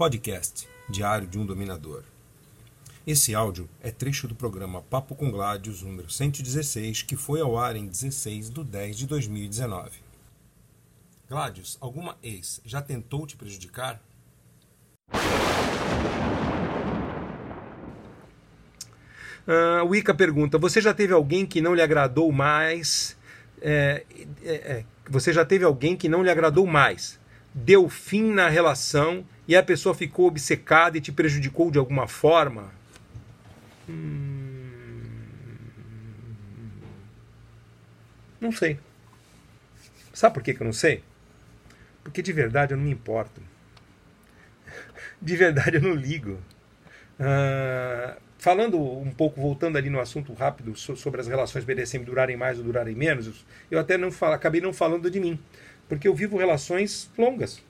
Podcast Diário de um Dominador. Esse áudio é trecho do programa Papo com Gládios, número 116, que foi ao ar em 16 de 10 de 2019. Gládios, alguma ex já tentou te prejudicar? Uh, o Ica pergunta: Você já teve alguém que não lhe agradou mais? É, é, é, você já teve alguém que não lhe agradou mais? Deu fim na relação e a pessoa ficou obcecada e te prejudicou de alguma forma? Hum... Não sei. Sabe por que, que eu não sei? Porque de verdade eu não me importo. De verdade eu não ligo. Uh, falando um pouco, voltando ali no assunto rápido sobre as relações BDSM durarem mais ou durarem menos, eu até não falo, acabei não falando de mim. Porque eu vivo relações longas.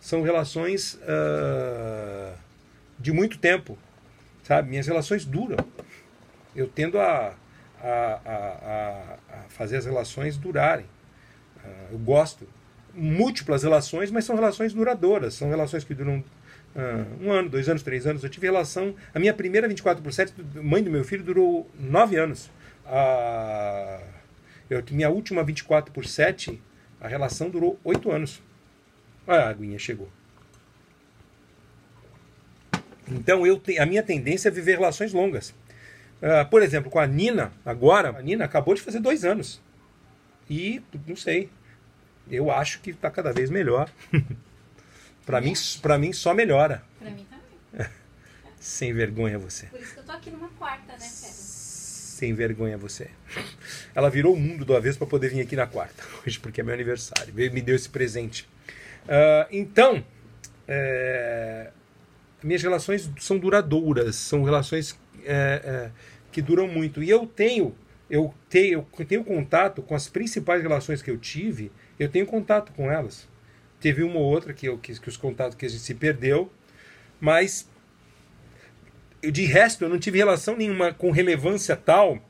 São relações uh, de muito tempo. Sabe? Minhas relações duram. Eu tendo a, a, a, a fazer as relações durarem. Uh, eu gosto. Múltiplas relações, mas são relações duradouras. São relações que duram Uh, um ano, dois anos, três anos. Eu tive relação. A minha primeira 24 por 7, mãe do meu filho, durou nove anos. Uh, eu, minha última 24 por 7, a relação durou oito anos. Olha, a aguinha chegou. Então eu te, a minha tendência é viver relações longas. Uh, por exemplo, com a Nina, agora, a Nina acabou de fazer dois anos. E, não sei, eu acho que está cada vez melhor. Para mim, para mim só melhora. Para mim também. Sem vergonha você. Por isso que eu tô aqui numa quarta, né, Pedro? Sem vergonha você. Ela virou o mundo do avesso para poder vir aqui na quarta, hoje porque é meu aniversário. Me deu esse presente. Uh, então, é, minhas relações são duradouras, são relações é, é, que duram muito. E eu tenho, eu tenho, eu tenho contato com as principais relações que eu tive, eu tenho contato com elas. Teve uma ou outra que, eu, que, que os contatos que a gente se perdeu, mas de resto eu não tive relação nenhuma com relevância tal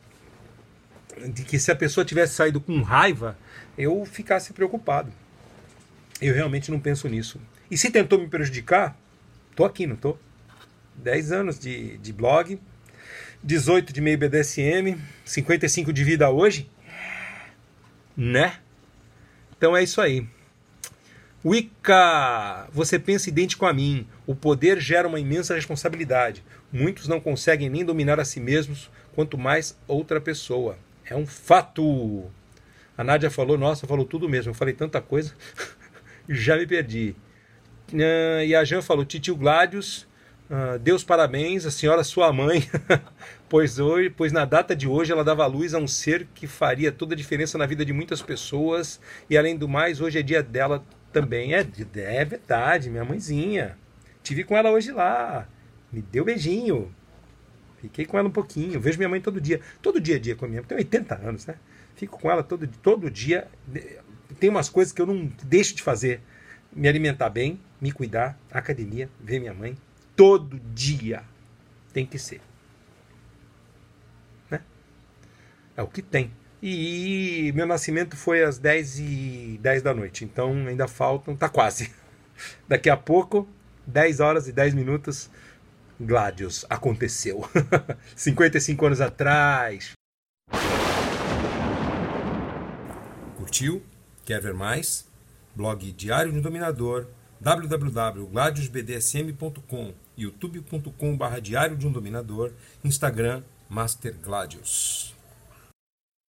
de que se a pessoa tivesse saído com raiva, eu ficasse preocupado. Eu realmente não penso nisso. E se tentou me prejudicar, tô aqui, não tô? 10 anos de, de blog, 18 de meio BDSM, 55 de vida hoje, né? Então é isso aí. Wicca, você pensa idêntico a mim. O poder gera uma imensa responsabilidade. Muitos não conseguem nem dominar a si mesmos, quanto mais outra pessoa. É um fato. A Nádia falou, nossa, falou tudo mesmo. Eu falei tanta coisa, já me perdi. Uh, e a Jean falou, titio Gládios, uh, Deus parabéns, a senhora sua mãe, pois, hoje, pois na data de hoje ela dava luz a um ser que faria toda a diferença na vida de muitas pessoas. E além do mais, hoje é dia dela também é, é verdade, minha mãezinha. Tive com ela hoje lá. Me deu beijinho. Fiquei com ela um pouquinho. Vejo minha mãe todo dia. Todo dia a dia com a minha mãe. Tem 80 anos, né? Fico com ela todo, todo dia. Tem umas coisas que eu não deixo de fazer. Me alimentar bem, me cuidar, academia, ver minha mãe. Todo dia. Tem que ser. Né? É o que tem. E meu nascimento foi às 10 e 10 da noite, então ainda faltam, tá quase. Daqui a pouco, 10 horas e 10 minutos, Gladius aconteceu. 55 anos atrás. Curtiu? Quer ver mais? Blog Diário do Dominador, www.gladiusbdsm.com, youtube.com.br Diário de um Dominador, Instagram Master Gladius.